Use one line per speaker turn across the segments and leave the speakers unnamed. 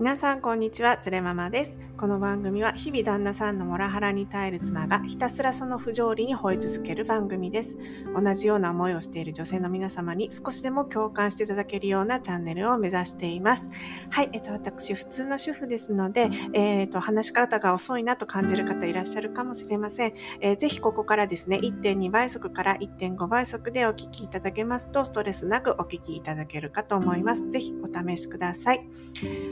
皆さんこんにちは、つれママです。この番組は日々旦那さんのモラハラに耐える妻がひたすらその不条理に吠え続ける番組です。同じような思いをしている女性の皆様に少しでも共感していただけるようなチャンネルを目指しています。はい、えっと、私、普通の主婦ですので、えっと、話し方が遅いなと感じる方いらっしゃるかもしれません。えー、ぜひここからですね、1.2倍速から1.5倍速でお聞きいただけますと、ストレスなくお聞きいただけるかと思います。ぜひお試しください。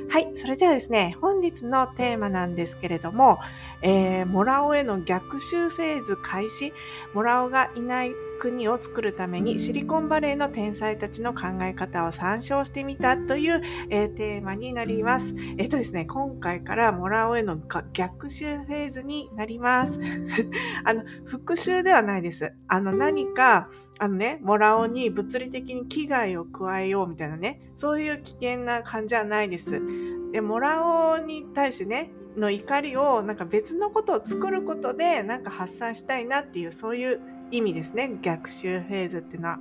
はい、それではですね、本日のテーマなんですけれども、えー、モラオへの逆襲フェーズ開始、モラオがいない国を作るためにシリコンバレーの天才たちの考え方を参照してみたという、えー、テーマになります。えっ、ー、とですね、今回からモラオへの逆襲フェーズになります。あの、復讐ではないです。あの、何か、あのね、モラオに物理的に危害を加えようみたいなね、そういう危険な感じはないです。で、モラオに対してね、の怒りをなんか別のことを作ることでなんか発散したいなっていうそういう意味ですね。逆襲フェーズっていうのは。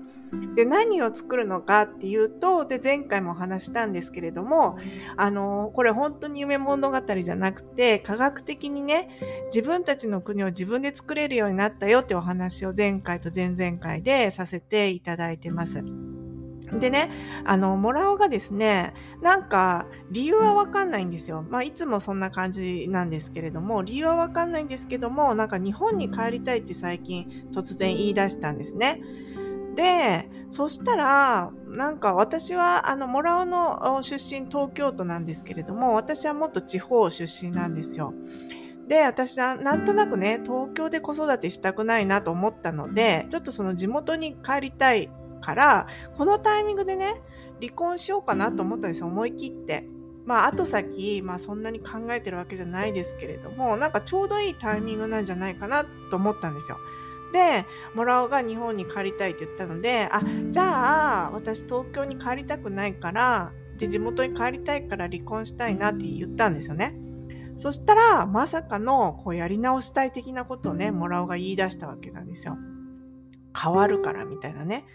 で、何を作るのかっていうと、で、前回も話したんですけれども、あの、これ本当に夢物語じゃなくて、科学的にね、自分たちの国を自分で作れるようになったよってお話を前回と前々回でさせていただいてます。でね、あの、もらおがですね、なんか、理由はわかんないんですよ。まあ、いつもそんな感じなんですけれども、理由はわかんないんですけども、なんか日本に帰りたいって最近突然言い出したんですね。で、そしたら、なんか私は、あの、モラオの出身東京都なんですけれども、私はもっと地方出身なんですよ。で、私はなんとなくね、東京で子育てしたくないなと思ったので、ちょっとその地元に帰りたいから、このタイミングでね、離婚しようかなと思ったんですよ、思い切って。まあ、後先、まあそんなに考えてるわけじゃないですけれども、なんかちょうどいいタイミングなんじゃないかなと思ったんですよ。で、モラオが日本に帰りたいって言ったので、あ、じゃあ、私東京に帰りたくないから、で、地元に帰りたいから離婚したいなって言ったんですよね。そしたら、まさかの、こう、やり直したい的なことをね、モラオが言い出したわけなんですよ。変わるからみたいなね。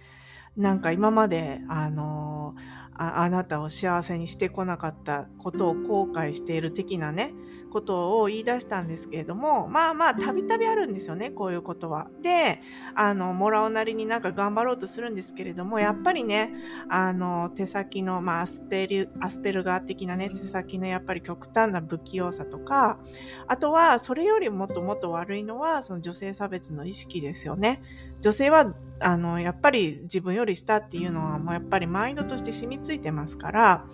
なんか今まで、あのあ、あなたを幸せにしてこなかったことを後悔している的なね、ことを言い出したんですけれども、まあまあ、たびたびあるんですよね、こういうことは。で、あの、もらおなりになんか頑張ろうとするんですけれども、やっぱりね、あの、手先の、まあ、アスペル、アスペルガー的なね、手先のやっぱり極端な不器用さとか、あとは、それよりもっともっと悪いのは、その女性差別の意識ですよね。女性はあの、やっぱり自分より下っていうのはもうやっぱりマインドとして染みついてますから、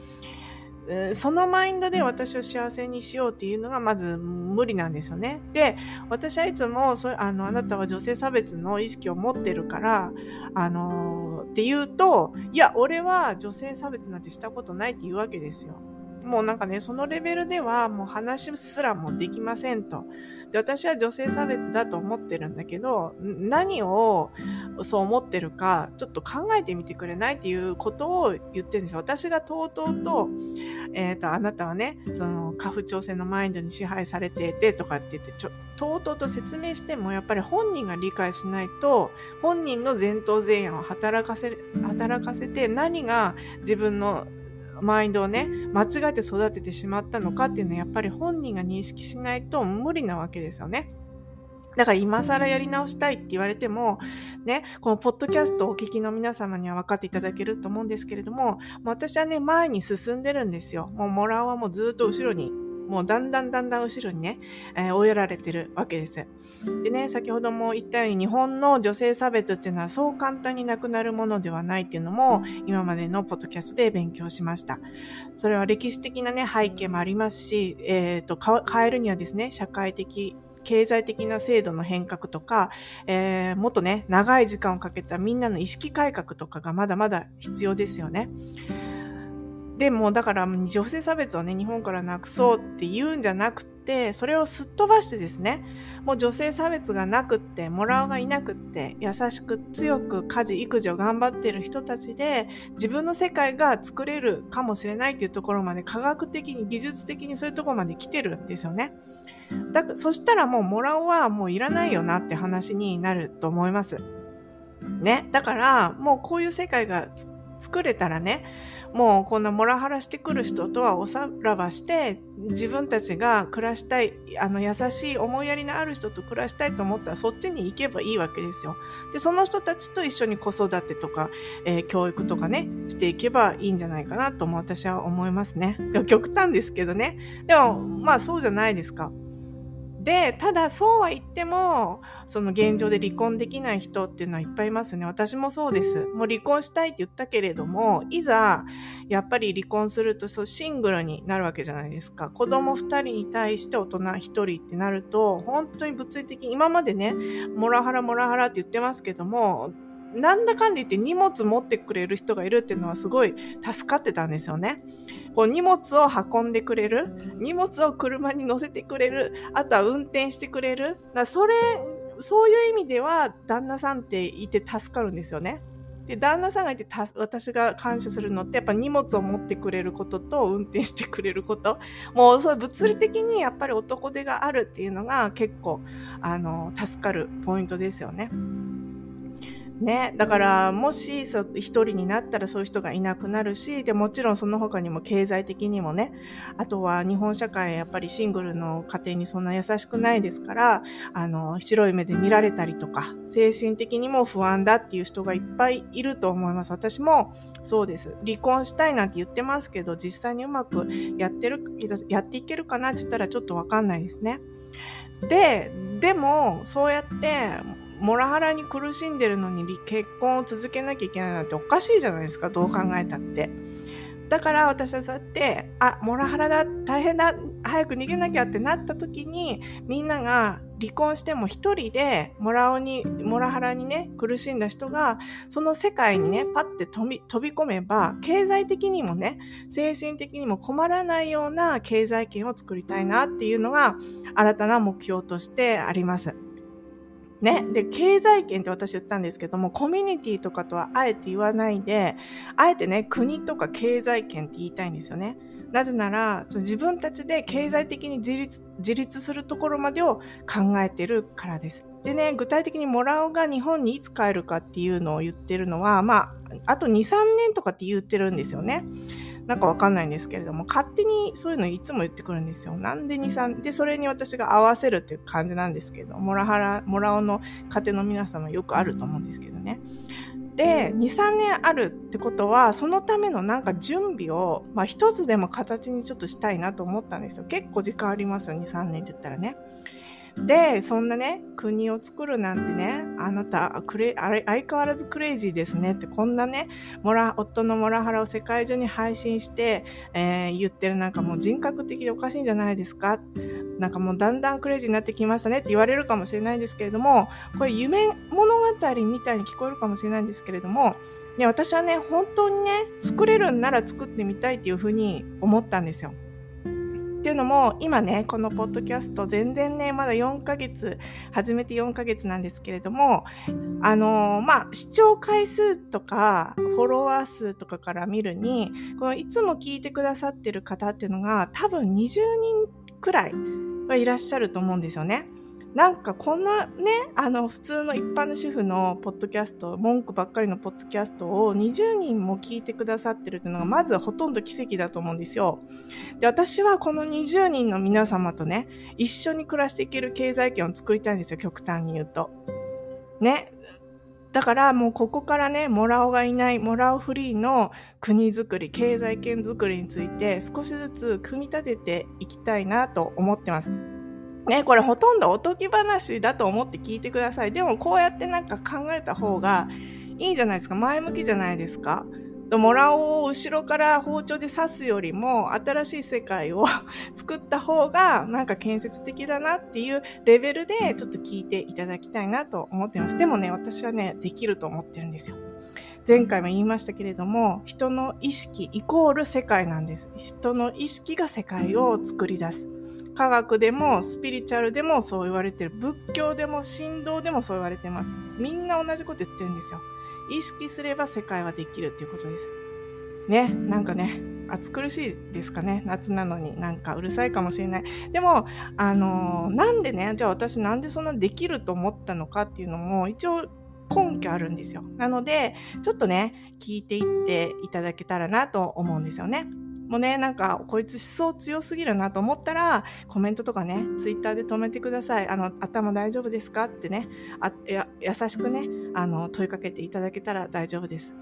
そのマインドで私を幸せにしようっていうのがまず無理なんですよね。で、私はいつもそあの、あなたは女性差別の意識を持ってるから、あのって言うと、いや、俺は女性差別なんてしたことないって言うわけですよ。もうなんかね、そのレベルではもう話すらもできませんと。で、私は女性差別だと思ってるんだけど、何をそう思ってるか、ちょっと考えてみてくれないっていうことを言ってるんですよ。私がとうとうと、えっ、ー、と、あなたはね、その、家父長制のマインドに支配されていてとかって言って、ちょ、とうとうと説明しても、やっぱり本人が理解しないと、本人の前頭前野を働かせ、働かせて、何が自分のマインドをね、間違えて育ててしまったのかっていうのはやっぱり本人が認識しないと無理なわけですよね。だから今更やり直したいって言われても、ね、このポッドキャストをお聞きの皆様には分かっていただけると思うんですけれども、私はね、前に進んでるんですよ。もうモラオはもうずっと後ろにもうだんだんだんだん後ろにね、えー、追いやられてるわけです。でね、先ほども言ったように日本の女性差別っていうのはそう簡単になくなるものではないっていうのも今までのポッドキャストで勉強しました。それは歴史的なね、背景もありますし、えっ、ー、と、変えるにはですね、社会的経済的な制度の変革とか、えー、もっとね、長い時間をかけたみんなの意識改革とかがまだまだ必要ですよね。でも、だから、女性差別をね、日本からなくそうって言うんじゃなくて、それをすっ飛ばしてですね、もう女性差別がなくって、もらおがいなくって、優しく強く家事、育児を頑張っている人たちで、自分の世界が作れるかもしれないっていうところまで、科学的に、技術的にそういうところまで来てるんですよね。だそしたらもうもらおはもういらないよなって話になると思います。ね。だから、もうこういう世界が作れたらね、もうこんなモラハラしてくる人とはおさらばして自分たちが暮らしたいあの優しい思いやりのある人と暮らしたいと思ったらそっちに行けばいいわけですよ。でその人たちと一緒に子育てとか、えー、教育とかねしていけばいいんじゃないかなとも私は思いますね。極端ですけどね。でもまあそうじゃないですか。でただそうは言ってもその現状で離婚できない人っていうのはいっぱいいますよね。私もそうです。もう離婚したいって言ったけれどもいざやっぱり離婚するとそうシングルになるわけじゃないですか。子供2人に対して大人1人ってなると本当に物理的に今までねモラハラモラハラって言ってますけどもなんだかんだ言って荷物持ってくれる人がいるっていうのはすごい助かってたんですよね。こう荷物を運んでくれる、荷物を車に乗せてくれる、あとは運転してくれる。だそれ、そういう意味では旦那さんっていて助かるんですよね。で、旦那さんがいて私が感謝するのってやっぱ荷物を持ってくれることと運転してくれること。もうそう物理的にやっぱり男手があるっていうのが結構あの助かるポイントですよね。ね、だからもし一人になったらそういう人がいなくなるしでもちろんその他にも経済的にもね。あとは日本社会やっぱりシングルの家庭にそんな優しくないですからあの白い目で見られたりとか精神的にも不安だっていう人がいっぱいいると思います。私もそうです。離婚したいなんて言ってますけど実際にうまくやってるやっていけるかなって言ったらちょっとわかんないですね。ででもそうやってモラハラに苦しんでるのに結婚を続けなきゃいけないなんておかしいじゃないですか、どう考えたって。だから私はそうやって、あ、モラハラだ、大変だ、早く逃げなきゃってなった時に、みんなが離婚しても一人で、モラオに、モラハラにね、苦しんだ人が、その世界にね、パッて飛び飛び込めば、経済的にもね、精神的にも困らないような経済圏を作りたいなっていうのが、新たな目標としてあります。ね。で、経済圏って私言ったんですけども、コミュニティとかとはあえて言わないで、あえてね、国とか経済圏って言いたいんですよね。なぜなら、自分たちで経済的に自立自立するところまでを考えてるからです。でね、具体的にモラオが日本にいつ帰るかっていうのを言ってるのは、まあ、あと2、3年とかって言ってるんですよね。なんかわかんないんですけれども、勝手にそういうのいつも言ってくるんですよ。なんで2、3、で、それに私が合わせるっていう感じなんですけど、モラハラ、モラオの家庭の皆様よくあると思うんですけどね。で、2、3年あるってことは、そのためのなんか準備を、まあ一つでも形にちょっとしたいなと思ったんですよ。結構時間ありますよ、2、3年って言ったらね。で、そんなね、国を作るなんてね、あなた、クレあれ相変わらずクレイジーですねって、こんなね、モラ、夫のモラハラを世界中に配信して、えー、言ってるなんかもう人格的でおかしいんじゃないですか？なんかもうだんだんクレイジーになってきましたねって言われるかもしれないんですけれども、これ夢物語みたいに聞こえるかもしれないんですけれども、ね、私はね、本当にね、作れるんなら作ってみたいっていうふうに思ったんですよ。っていうのも今ねこのポッドキャスト全然ねまだ4ヶ月始めて4ヶ月なんですけれどもあのー、まあ視聴回数とかフォロワー数とかから見るにこのいつも聞いてくださってる方っていうのが多分20人くらいはいらっしゃると思うんですよね。なんかこんなね、あの普通の一般の主婦のポッドキャスト、文句ばっかりのポッドキャストを20人も聞いてくださってるっていうのがまずほとんど奇跡だと思うんですよ。で、私はこの20人の皆様とね、一緒に暮らしていける経済圏を作りたいんですよ、極端に言うと。ね。だからもうここからね、モラオがいない、モラオフリーの国づくり、経済圏づくりについて少しずつ組み立てていきたいなと思ってます。ね、これほとんどおとぎ話だと思って聞いてください。でもこうやってなんか考えた方がいいじゃないですか。前向きじゃないですか。モラオを後ろから包丁で刺すよりも新しい世界を 作った方がなんか建設的だなっていうレベルでちょっと聞いていただきたいなと思ってます。でもね、私はね、できると思ってるんですよ。前回も言いましたけれども、人の意識イコール世界なんです。人の意識が世界を作り出す。科学でもスピリチュアルでもそう言われてる。仏教でも神道でもそう言われてます。みんな同じこと言ってるんですよ。意識すれば世界はできるっていうことです。ね、なんかね、暑苦しいですかね。夏なのになんかうるさいかもしれない。でも、あのー、なんでね、じゃあ私なんでそんなできると思ったのかっていうのも一応根拠あるんですよ。なので、ちょっとね、聞いていっていただけたらなと思うんですよね。もうね、なんか、こいつ思想強すぎるなと思ったら、コメントとかね、ツイッターで止めてください。あの、頭大丈夫ですかってね、あや優しくね、あの、問いかけていただけたら大丈夫です。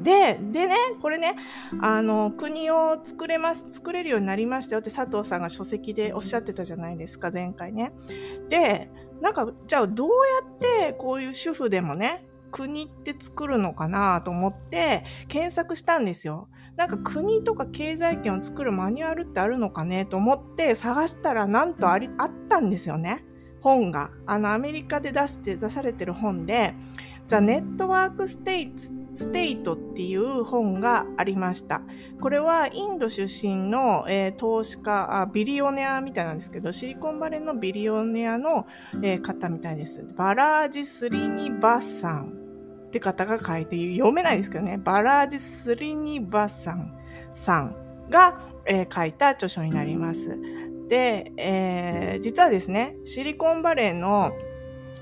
で、でね、これね、あの、国を作れます、作れるようになりましたよって佐藤さんが書籍でおっしゃってたじゃないですか、前回ね。で、なんか、じゃあどうやってこういう主婦でもね、国って作るのかなと思って検索したんですよ。なんか国とか経済圏を作るマニュアルってあるのかねと思って探したらなんとあり、あったんですよね。本が。あの、アメリカで出して、出されてる本で、The Network States ステイトっていう本がありました。これはインド出身の、えー、投資家あ、ビリオネアみたいなんですけど、シリコンバレーのビリオネアの、えー、方みたいです。バラージ・スリニバッサンって方が書いて、読めないですけどね、バラージ・スリニバッサンさんが、えー、書いた著書になります。で、えー、実はですね、シリコンバレーの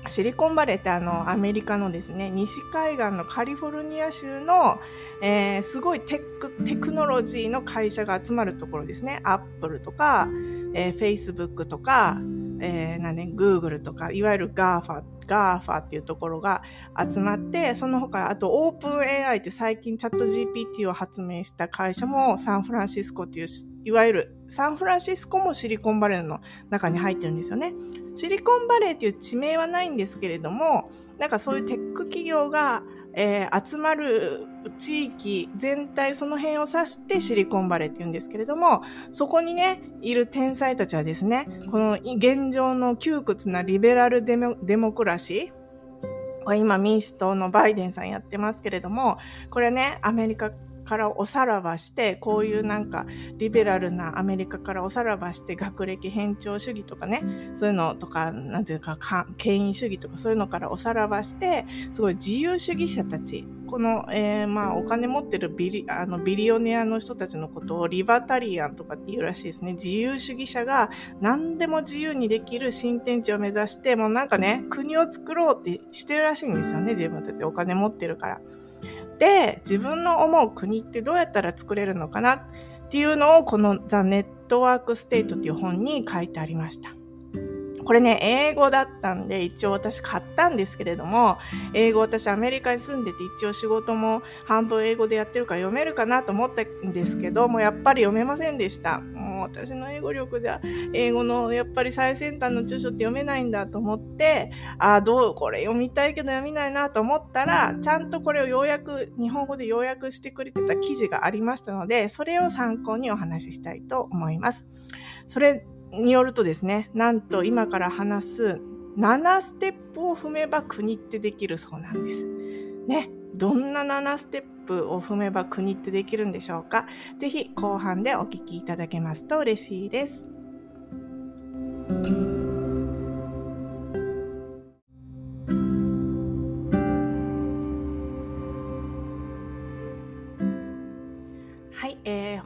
シリコンバレーってあの、アメリカのですね、西海岸のカリフォルニア州の、えー、すごいテク、テクノロジーの会社が集まるところですね。アップルとか、えー、Facebook とか、えー、なんね、Google とか、いわゆる GAFA、GAFA っていうところが集まって、その他、あと OpenAI って最近チャット GPT を発明した会社もサンフランシスコっていう、いわゆるサンフランシスコもシリコンバレーの中に入ってるんですよね。シリコンバレーっていう地名はないんですけれども、なんかそういうテック企業がえー、集まる地域全体その辺を指してシリコンバレーって言うんですけれども、そこにね、いる天才たちはですね、この現状の窮屈なリベラルデモデモクラシー、今民主党のバイデンさんやってますけれども、これね、アメリカからおさらばして、こういうなんかリベラルなアメリカからおさらばして学歴偏重主義とかね、そういうのとか、なんていうか、権威主義とかそういうのからおさらばして、すごい自由主義者たち、この、えー、まあ、お金持ってるビリ、あの、ビリオネアの人たちのことをリバタリアンとかって言うらしいですね。自由主義者が何でも自由にできる新天地を目指して、もうなんかね、国を作ろうってしてるらしいんですよね。自分たちお金持ってるから。で、自分の思う国ってどうやったら作れるのかなっていうのをこの The Network State っていう本に書いてありました。これね、英語だったんで、一応私買ったんですけれども、英語私アメリカに住んでて一応仕事も半分英語でやってるから読めるかなと思ったんですけど、もうやっぱり読めませんでした。もう私の英語力じゃ、英語のやっぱり最先端の著書って読めないんだと思って、ああ、どう、これ読みたいけど読めないなと思ったら、ちゃんとこれを要約、日本語で要約してくれてた記事がありましたので、それを参考にお話ししたいと思います。それによるとですね、なんと今から話す7ステップを踏めば国ってできるそうなんです。ね、どんな7ステップを踏めば国ってできるんでしょうか？ぜひ後半でお聞きいただけますと嬉しいです。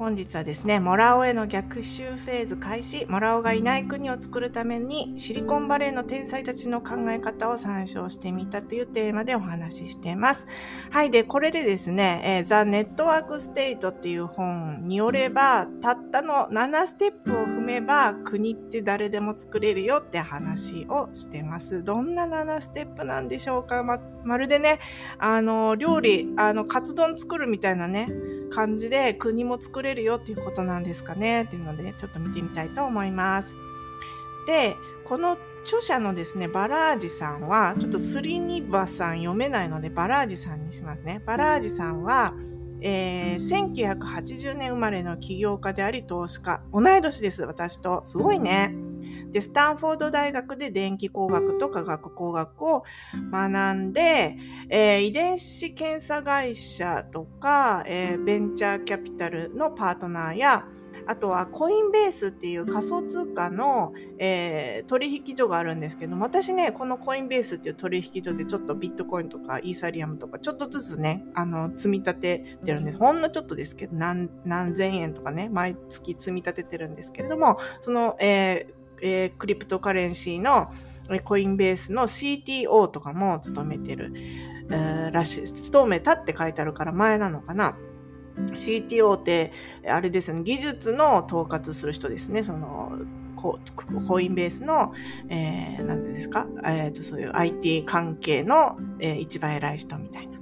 本日はですね、モラオへの逆襲フェーズ開始、モラオがいない国を作るためにシリコンバレーの天才たちの考え方を参照してみたというテーマでお話ししています。はい。で、これでですね、えー、ザ・ネットワーク・ステイトっていう本によれば、たったの7ステップを踏めば国って誰でも作れるよって話をしてます。どんな7ステップなんでしょうか？ま、まるでね、あの、料理、あの、カツ丼作るみたいなね、感じで国も作れるよっていうことなんですかね？っていうのでちょっと見てみたいと思います。で、この著者のですね、バラージさんは、ちょっとスリニバさん読めないので、バラージさんにしますね。バラージさんは、えー、1980年生まれの起業家であり投資家。同い年です、私と。すごいね。で、スタンフォード大学で電気工学と化学工学を学んで、えー、遺伝子検査会社とか、えー、ベンチャーキャピタルのパートナーや、あとはコインベースっていう仮想通貨の、えー、取引所があるんですけど私ね、このコインベースっていう取引所でちょっとビットコインとかイーサリアムとかちょっとずつね、あの、積み立ててるんです。ほんのちょっとですけど、何、何千円とかね、毎月積み立ててるんですけれども、その、えーえー、クリプトカレンシーの、コインベースの CTO とかも務めてる、えー、らしい。務めたって書いてあるから前なのかな。CTO って、あれですよね、技術の統括する人ですね。その、コインベースの、えー、何ですか、え、ー、と、そういう IT 関係の、えー、一番偉い人みたいな。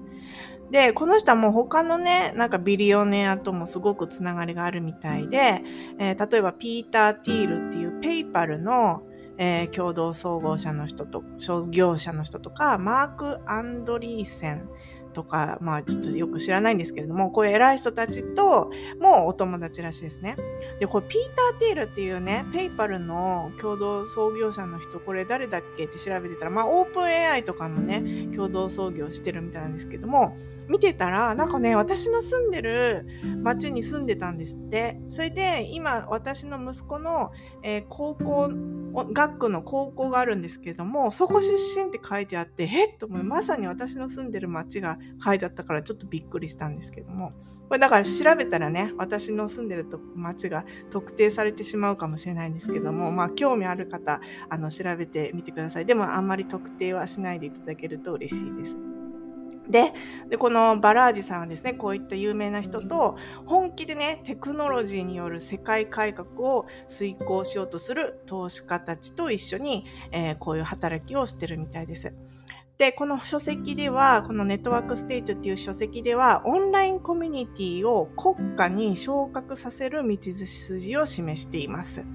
で、この人はもう他のね、なんかビリオネアともすごくつながりがあるみたいで、えー、例えばピーター・ティールっていうペイパルの、えー、共同総合者の人と、商業者の人とか、マーク・アンドリーセンとか、まあちょっとよく知らないんですけれども、こういう偉い人たちともお友達らしいですね。で、これピーター・テイルっていうね、ペイパルの共同創業者の人、これ誰だっけって調べてたら、まあオープン AI とかのね、共同創業してるみたいなんですけども、見てたら、なんかね、私の住んでる町に住んでたんですって。それで、今、私の息子の、えー、高校、学区の高校があるんですけれども、そこ出身って書いてあって、えっ？と、まさに私の住んでる町が書いてあったからちょっとびっくりしたんですけども。これだから調べたらね、私の住んでると町が特定されてしまうかもしれないんですけども、まあ興味ある方、あの調べてみてください。でもあんまり特定はしないでいただけると嬉しいです。でで、このバラージさんはですね、こういった有名な人と本気でね、テクノロジーによる世界改革を遂行しようとする投資家たちと一緒に、えー、こういう働きをしてるみたいです。で、この書籍では、この Network State っていう書籍では、オンラインコミュニティを国家に昇格させる道筋を示しています。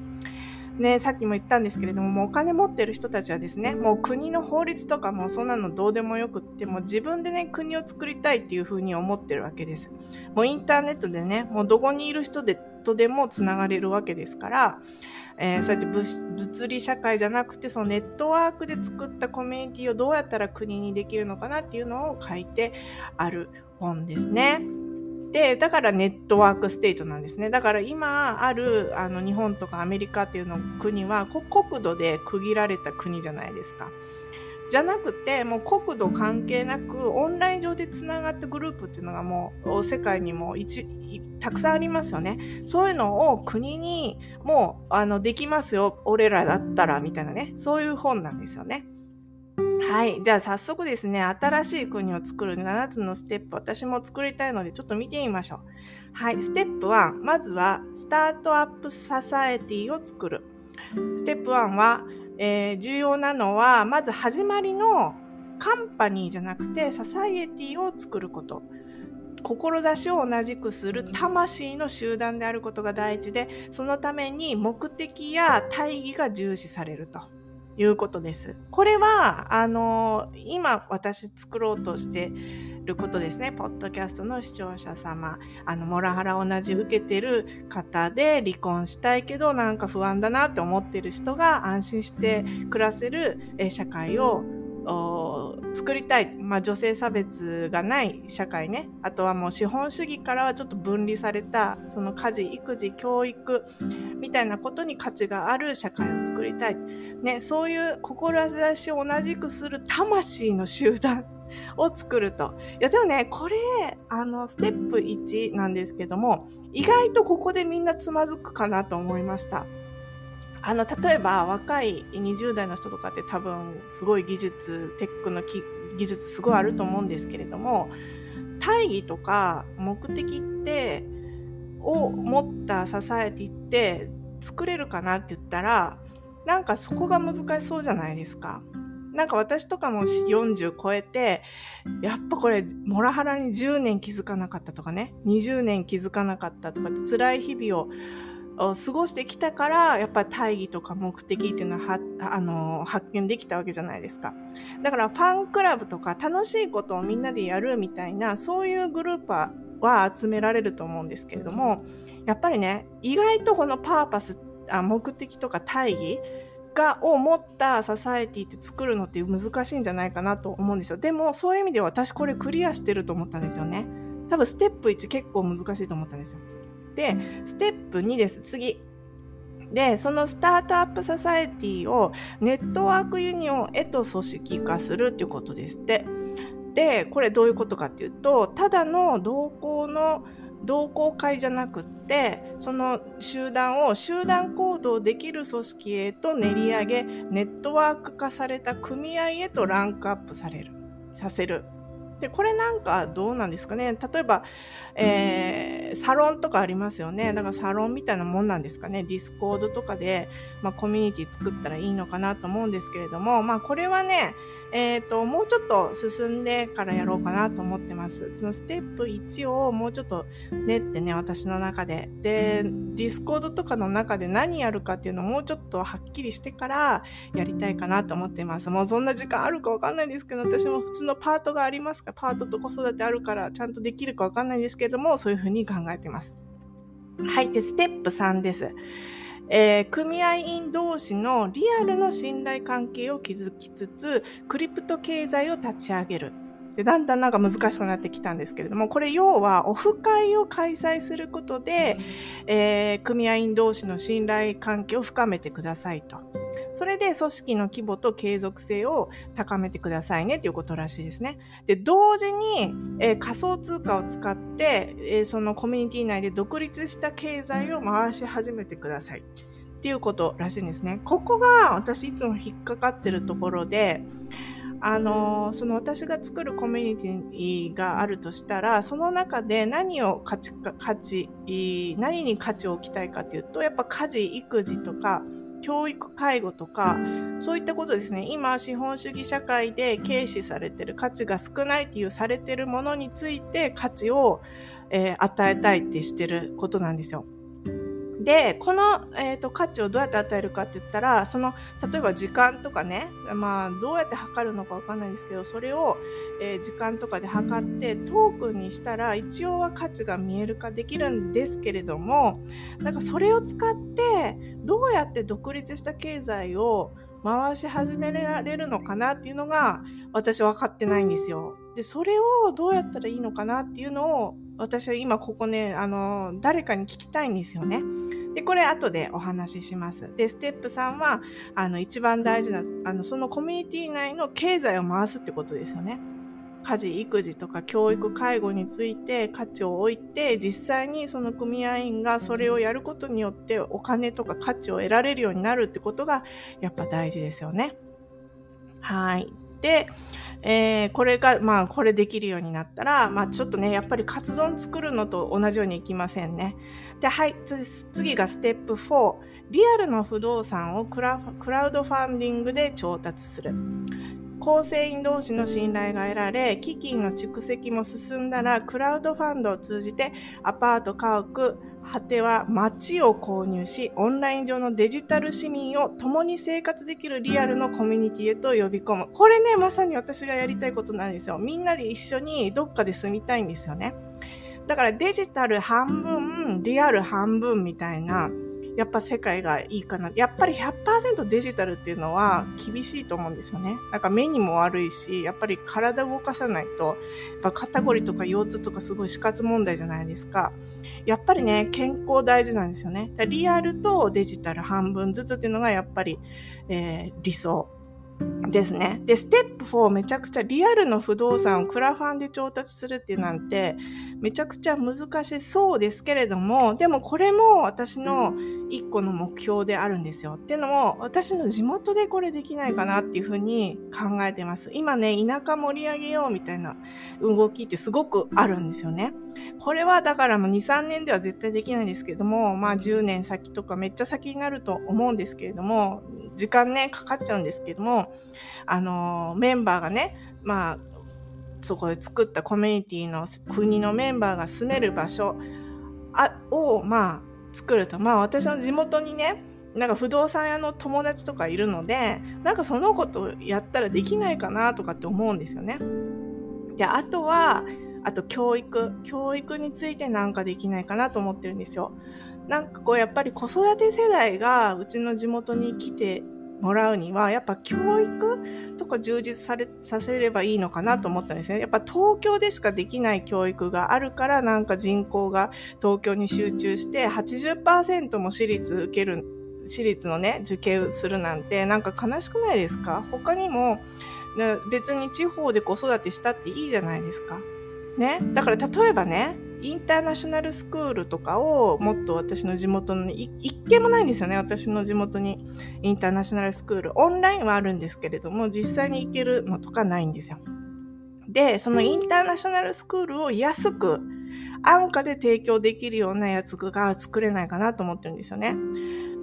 ね、さっきも言ったんですけれども、もうお金持ってる人たちはですね、もう国の法律とかもそんなのどうでもよくって、もう自分でね、国を作りたいっていうふうに思ってるわけです。もうインターネットでね、もうどこにいる人でとでもつながれるわけですから、えー、そうやって物理社会じゃなくて、そのネットワークで作ったコミュニティをどうやったら国にできるのかなっていうのを書いてある本ですね。で、だから Network State なんですね。だから今あるあの日本とかアメリカっていうの国は国土で区切られた国じゃないですか。じゃなくて、もう国土関係なく、オンライン上でつながったグループっていうのがもう世界にも一、たくさんありますよね。そういうのを国にもう、あの、できますよ。俺らだったら、みたいなね。そういう本なんですよね。はい。じゃあ早速ですね、新しい国を作る7つのステップ、私も作りたいのでちょっと見てみましょう。はい。ステップ1、まずは、スタートアップササエティを作る。ステップ1は、えー、重要なのは、まず始まりのカンパニーじゃなくて、ササイエティを作ること。志を同じくする魂の集団であることが第一で、そのために目的や大義が重視されると。いうことです。これは、あの、今私作ろうとしてることですね。ポッドキャストの視聴者様、あの、モラハラ同じ受けてる方で離婚したいけどなんか不安だなって思ってる人が安心して暮らせる社会を作りたい、まあ、女性差別がない社会ね。あとはもう資本主義からはちょっと分離されたその家事育児教育みたいなことに価値がある社会を作りたい、ね、そういう志を同じくする魂の集団を作ると。いや、でもね、これ、あの、ステップ1なんですけども、意外とここでみんなつまずくかなと思いました。あの、例えば若い20代の人とかって多分すごい技術、テックの技術すごいあると思うんですけれども、大義とか目的って、を持ったササエティって作れるかなって言ったら、なんかそこが難しそうじゃないですか。なんか私とかも40超えて、やっぱこれ、モラハラに10年気づかなかったとかね、20年気づかなかったとか辛い日々を過ごしてきたから、やっぱり大義とか目的っていうのは、あの、発見できたわけじゃないですか。だからファンクラブとか楽しいことをみんなでやるみたいな、そういうグループは集められると思うんですけれども、やっぱりね、意外とこのパーパス、あ目的とか大義が、を持ったササエティって作るのって難しいんじゃないかなと思うんですよ。でも、そういう意味では私これクリアしてると思ったんですよね。多分ステップ1結構難しいと思ったんですよ。で、ステップ2です。次。で、そのスタートアップササエティをNetwork Union へと組織化するっていうことですって。で、これどういうことかっていうと、ただの同行の同好会じゃなくってその集団を集団行動できる組織へと練り上げネットワーク化された組合へとランクアップされる。させる。でこれなんかどうなんですかね。例えば、えー、サロンとかありますよね。だからサロンみたいなもんなんですかね。 Discord とかで、まあ、コミュニティ作ったらいいのかなと思うんですけれどもまあこれはねえ、ー、と、もうちょっと進んでからやろうかなと思ってます。そのステップ1をもうちょっと練ってね、私の中で。で、 Discord とかの中で何やるかっていうのをもうちょっとはっきりしてからやりたいかなと思ってます。もうそんな時間あるかわかんないんですけど、私も普通のパートがありますから、パートと子育てあるからちゃんとできるかわかんないんですけども、そういうふうに考えてます。はい。で、ステップ3です。えー、組合員同士のリアルの信頼関係を築きつつ、クリプト経済を立ち上げる。で、だんだんなんか難しくなってきたんですけれども、これ要はオフ会を開催することで、えー、組合員同士の信頼関係を深めてくださいと。それで組織の規模と継続性を高めてくださいねということらしいですね。で、同時に、えー、仮想通貨を使って、えー、そのコミュニティ内で独立した経済を回し始めてください。っていうことらしいんですね。ここが私いつも引っかかってるところで、あのその私が作るコミュニティがあるとしたらその中で何を価値か価値何に価値を置きたいかというとやっぱ家事育児とか教育介護とかそういったことですね今資本主義社会で軽視されてる価値が少ないっていうされてるものについて価値を、えー、与えたいってしてることなんですよ。でこの、えーと、価値をどうやって与えるかって言ったらその例えば時間とかね、まあ、どうやって測るのか分かんないんですけどそれを、えー、時間とかで測ってトークンにしたら一応は価値が見える化できるんですけれどもなんかそれを使ってどうやって独立した経済を回し始められるのかなっていうのが私分かってないんですよ。で、それをどうやったらいいのかなっていうのを私は今ここね、あの、誰かに聞きたいんですよね。で、これ後でお話しします。で、ステップ3は、あの、一番大事な、あの、そのコミュニティ内の経済を回すってことですよね。家事、育児とか教育、介護について価値を置いて、実際にその組合員がそれをやることによってお金とか価値を得られるようになるってことがやっぱ大事ですよね。はい。で、えー、これが、まあ、これできるようになったら、まあ、ちょっとね、やっぱりカツ丼作るのと同じようにいきませんね。で、はい、次がステップ4。リアルの不動産をクラウドファンディングで調達する。構成員同士の信頼が得られ、基金の蓄積も進んだら、クラウドファンドを通じてアパート、家屋、果ては街を購入し、オンライン上のデジタル市民を共に生活できるリアルのコミュニティへと呼び込む。これね、まさに私がやりたいことなんですよ。みんなで一緒にどっかで住みたいんですよね。だからデジタル半分、リアル半分みたいな、やっぱ世界がいいかな。やっぱり100%デジタルっていうのは厳しいと思うんですよね。なんか目にも悪いし、やっぱり体を動かさないと、やっぱ肩こりとか腰痛とかすごい死活問題じゃないですか。やっぱりね、健康大事なんですよね。リアルとデジタル半分ずつっていうのがやっぱり、えー、理想ですね。で、ステップ4めちゃくちゃリアルの不動産をクラファンで調達するっていうなんてめちゃくちゃ難しそうですけれども、でもこれも私の一個の目標であるんですよ。っていうのも私の地元でこれできないかなっていうふうに考えてます。今ね、田舎盛り上げようみたいな動きってすごくあるんですよね。これはだからもう2、3年では絶対できないんですけども、まあ10年先とかめっちゃ先になると思うんですけれども、時間ね、かかっちゃうんですけども、あの、メンバーがね、まあ、そこで作ったコミュニティの国のメンバーが住める場所あを、まあ、作ると。まあ、私の地元にね、なんか不動産屋の友達とかいるので、なんかそのことやったらできないかなとかって思うんですよね。で、あとは、あと教育。教育についてなんかできないかなと思ってるんですよ。なんかこうやっぱり子育て世代がうちの地元に来てもらうには、やっぱ教育とか充実され、させればいいのかなと思ったんですね。やっぱ東京でしかできない教育があるから、なんか人口が東京に集中して80%も私立受ける、私立のね、受験するなんて、なんか悲しくないですか？他にも、別に地方で子育てしたっていいじゃないですか。ね？だから例えばね、インターナショナルスクールとかをもっと私の地元に、一件もないんですよね。私の地元にインターナショナルスクール。オンラインはあるんですけれども、実際に行けるのとかないんですよ。で、そのインターナショナルスクールを安く、安価で提供できるようなやつが作れないかなと思ってるんですよね。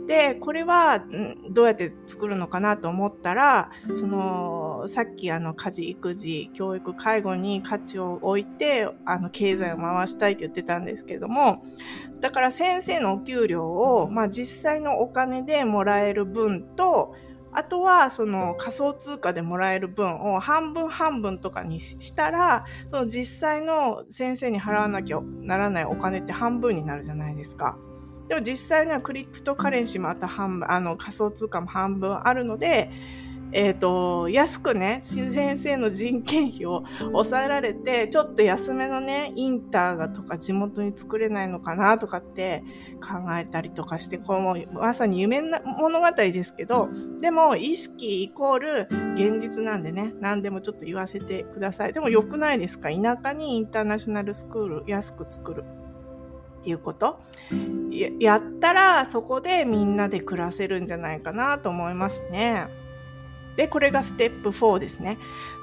で、これはどうやって作るのかなと思ったら、その、さっきあの家事、育児、教育、介護に価値を置いて、あの経済を回したいって言ってたんですけども、だから先生のお給料を、まあ実際のお金でもらえる分と、あとは、その仮想通貨でもらえる分を半分半分とかにしたら、その実際の先生に払わなきゃならないお金って半分になるじゃないですか。でも実際にはクリプトカレンシーもまた半分、あの仮想通貨も半分あるので、えっ、ー、と、安くね、先生の人件費を抑えられて、ちょっと安めのね、インターがとか地元に作れないのかなとかって考えたりとかして、このまさに夢な物語ですけど、でも意識イコール現実なんでね、何でもちょっと言わせてください。でも良くないですか？田舎にインターナショナルスクール安く作る。っていうこと？やったらそこでみんなで暮らせるんじゃないかなと思いますね。で、これがステップ4ですね。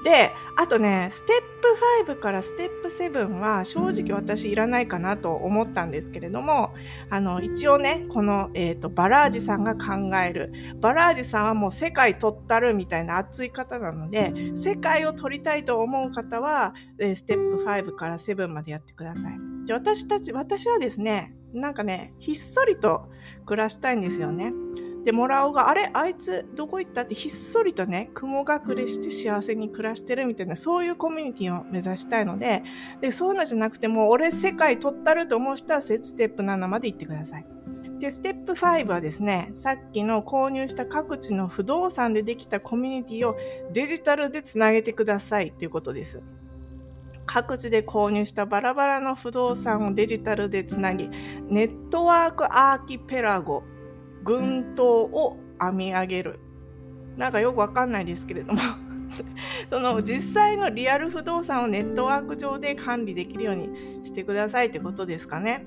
で、あとね、ステップ5からステップ7は正直私いらないかなと思ったんですけれども、あの、一応ね、この、えっ、ー、と、バラージさんが考える。バラージさんはもう世界取ったるみたいな熱い方なので、世界を取りたいと思う方は、えステップ5から7までやってください。で、私たち、私はですね、なんかね、ひっそりと暮らしたいんですよね。で、もらおが、あれあいつどこ行ったってひっそりとね、雲隠れして幸せに暮らしてるみたいな、そういうコミュニティを目指したいので、で、そうなんじゃなくてもう、俺世界取ったると思う人はステップ7まで行ってください。で、ステップ5はですね、さっきの購入した各地の不動産でできたコミュニティをデジタルでつなげてくださいということです。各地で購入したバラバラの不動産をデジタルでつなぎ、ネットワークアーキペラゴ群島を編み上げる。なんかよくわかんないですけれども その実際のリアル不動産をネットワーク上で管理できるようにしてくださいってことですかね。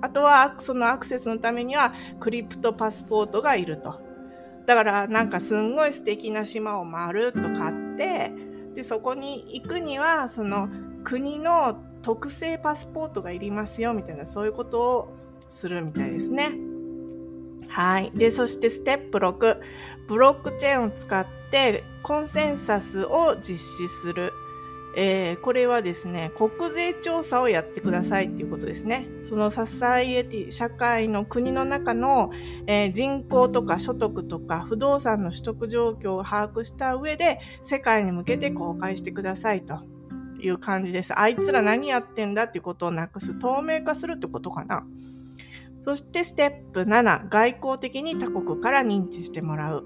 あとはそのアクセスのためにはクリプトパスポートがいると。だからなんかすんごい素敵な島をまるっと買ってでそこに行くにはその国の特製パスポートがいりますよみたいなそういうことをするみたいですね。はい。で、そしてステップ6、ブロックチェーンを使ってコンセンサスを実施する。えー、これはですね、国税調査をやってくださいっていうことですね。そのササイエティ、社会の国の中の、えー、人口とか所得とか不動産の取得状況を把握した上で世界に向けて公開してくださいという感じです。あいつら何やってんだっていうことをなくす、透明化するってことかな。そしてステップ7、外交的に他国から認知してもらう。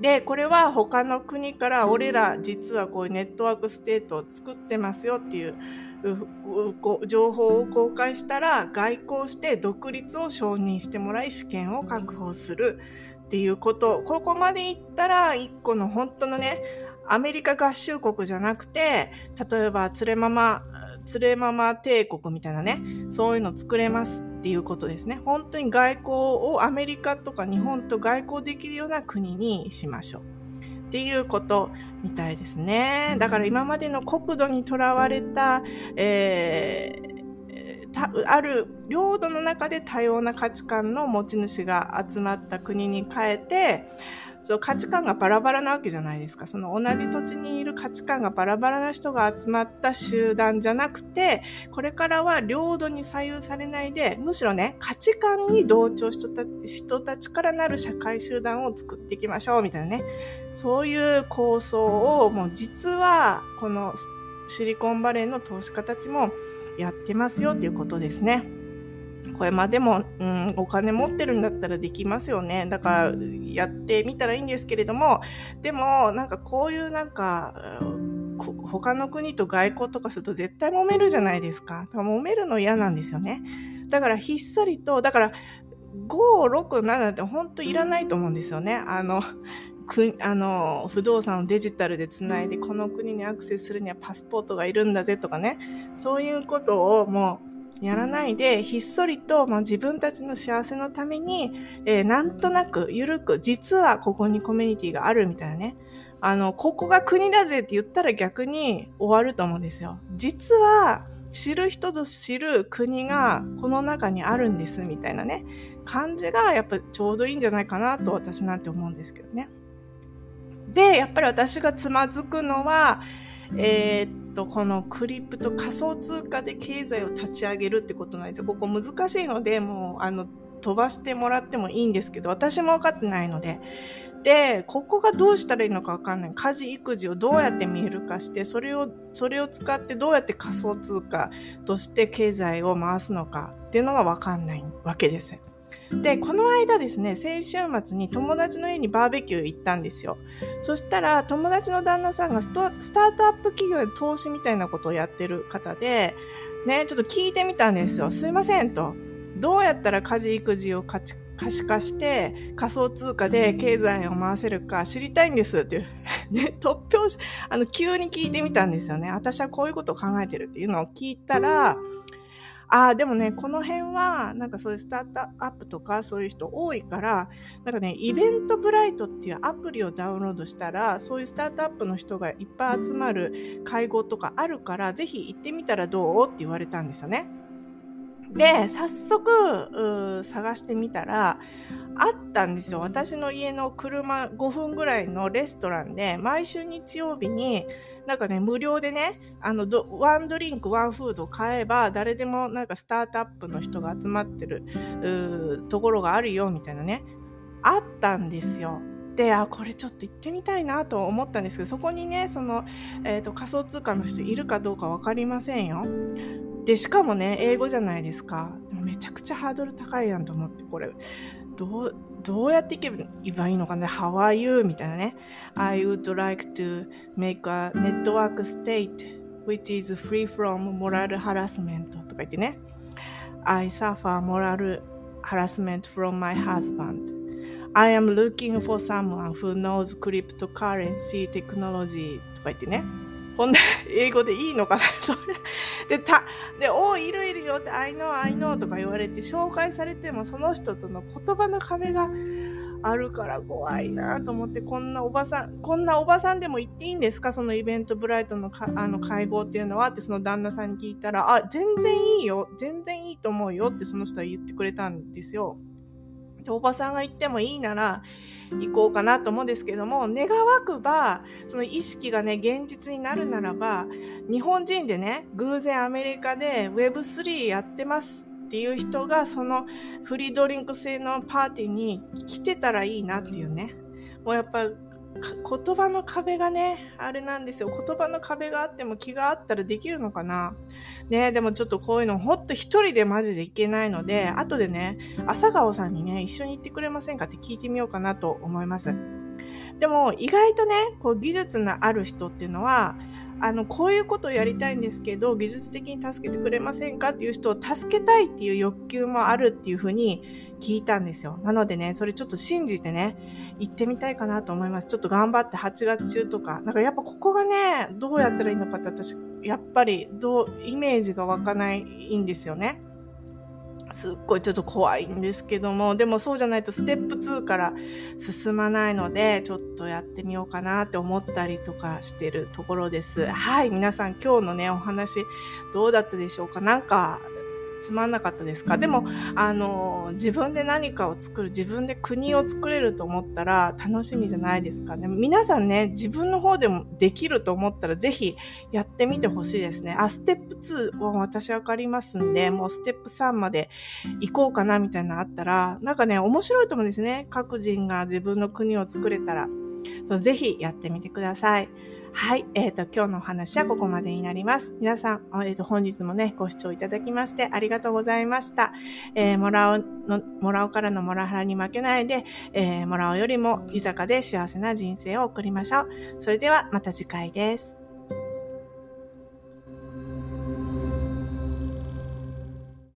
で、これは他の国から俺ら実はこういう Network State を作ってますよっていう情報を公開したら外交して独立を承認してもらい主権を確保するっていうこと。ここまでいったら一個の本当のね、アメリカ合衆国じゃなくて、例えば、連れママ連れママ帝国みたいなね、そういうの作れますっていうことですね。本当に外交をアメリカとか日本と外交できるような国にしましょう。っていうことみたいですね。だから今までの国土にとらわれた、えー、ある領土の中で多様な価値観の持ち主が集まった国に変えて、そう価値観がバラバラなわけじゃないですか。その同じ土地にいる価値観がバラバラな人が集まった集団じゃなくて、これからは領土に左右されないで、むしろね、価値観に同調した人たちからなる社会集団を作っていきましょう、みたいなね。そういう構想を、もう実は、このシリコンバレーの投資家たちもやってますよっていうことですね。これまでも、うん、お金持ってるんだったらできますよね。だから、やってみたらいいんですけれども、でも、なんかこういうなんか、他の国と外交とかすると絶対揉めるじゃないですか。か揉めるの嫌なんですよね。だからひっそりと、だから5、6、7って本当いらないと思うんですよね。あの、くあの不動産をデジタルでつないでこの国にアクセスするにはパスポートがいるんだぜとかねそういうことをもうやらないでひっそりと、まあ、自分たちの幸せのために、えー、なんとなく緩く実はここにコミュニティがあるみたいなね。あのここが国だぜって言ったら逆に終わると思うんですよ。実は知る人ぞ知る国がこの中にあるんですみたいなね。感じがやっぱちょうどいいんじゃないかなと私なんて思うんですけどね。で、やっぱり私がつまずくのは、えー、っと、このクリプト仮想通貨で経済を立ち上げるってことなんですよ。ここ難しいので、もう、あの、飛ばしてもらってもいいんですけど、私も分かってないので。で、ここがどうしたらいいのか分かんない。家事、育児をどうやって見える化して、それを、それを使ってどうやって仮想通貨として経済を回すのかっていうのが分かんないわけです。で、この間ですね、先週末に友達の家にバーベキュー行ったんですよ。そしたら、友達の旦那さんがスタートアップ企業で投資みたいなことをやってる方で、ね、ちょっと聞いてみたんですよ。すいませんと。どうやったら家事育児を可視化して仮想通貨で経済を回せるか知りたいんですっていう、ね、突拍子、あの、急に聞いてみたんですよね。私はこういうことを考えてるっていうのを聞いたら、ああ、でもね、この辺は、なんかそういうスタートアップとかそういう人多いから、なんかね、イベントブライトっていうアプリをダウンロードしたら、そういうスタートアップの人がいっぱい集まる会合とかあるから、ぜひ行ってみたらどうって言われたんですよね。で、早速、探してみたら、あったんですよ。私の家の車5分ぐらいのレストランで、毎週日曜日に、なんかね、無料でね、あの、ワンドリンク、ワンフードを買えば、誰でもなんかスタートアップの人が集まってる、ところがあるよ、みたいなね、あったんですよ。で、あ、これちょっと行ってみたいなと思ったんですけど、そこにね、その、え、ー、と、仮想通貨の人いるかどうかわかりませんよ。で、しかもね、英語じゃないですか。めちゃくちゃハードル高いやんと思って、これ、どう、どうやっていけばいいのかね ?How are you? みたいなね。I would like to make a network state which is free from moral harassment とか言ってね。I suffer moral harassment from my husband. I am looking for someone who knows cryptocurrency technology とか言ってね。こんな英語でいいのかな？それ。で、た、で、おいるいるよって、I know, I know とか言われて紹介されても、その人との言葉の壁があるから怖いなと思って、こんなおばさん、こんなおばさんでも行っていいんですか？そのイベントブライトのかあの会合っていうのはってその旦那さんに聞いたら、あ、全然いいよ。全然いいと思うよってその人は言ってくれたんですよ。おばさんが行ってもいいなら行こうかなと思うんですけども願わくばその意識がね現実になるならば日本人でね偶然アメリカで Web3 やってますっていう人がそのフリードリンク制のパーティーに来てたらいいなっていうね。もうやっぱ言葉の壁がね、あれなんですよ。言葉の壁があっても気があったらできるのかな。ね、でもちょっとこういうのほんと一人でマジでいけないので、後でね、朝顔さんにね、一緒に行ってくれませんかって聞いてみようかなと思います。でも意外とね、こう技術のある人っていうのは、あの、こういうことをやりたいんですけど、技術的に助けてくれませんかっていう人を助けたいっていう欲求もあるっていうふうに聞いたんですよ。なのでね、それちょっと信じてね、行ってみたいかなと思います。ちょっと頑張って8月中とか。なんかやっぱここがね、どうやったらいいのかって私、やっぱりどう、イメージが湧かないんですよね。すっごいちょっと怖いんですけども、でもそうじゃないとステップ2から進まないので、ちょっとやってみようかなって思ったりとかしてるところです。はい、皆さん今日のね、お話どうだったでしょうか？なんかつまんなかったですか？でも、あの、自分で何かを作る、自分で国を作れると思ったら楽しみじゃないですかね。皆さんね、自分の方でもできると思ったらぜひやってみてほしいですね。あ、ステップ2は私わかりますんで、もうステップ3まで行こうかなみたいなのあったら、なんかね、面白いと思うんですね。各人が自分の国を作れたら。ぜひやってみてください。はい。えっ、ー、と、今日のお話はここまでになります。皆さん、えっ、ー、と、本日もね、ご視聴いただきましてありがとうございました。えー、もらおの、もらおからのもらはらに負けないで、えー、もらおよりも豊かで幸せな人生を送りましょう。それではまた次回です。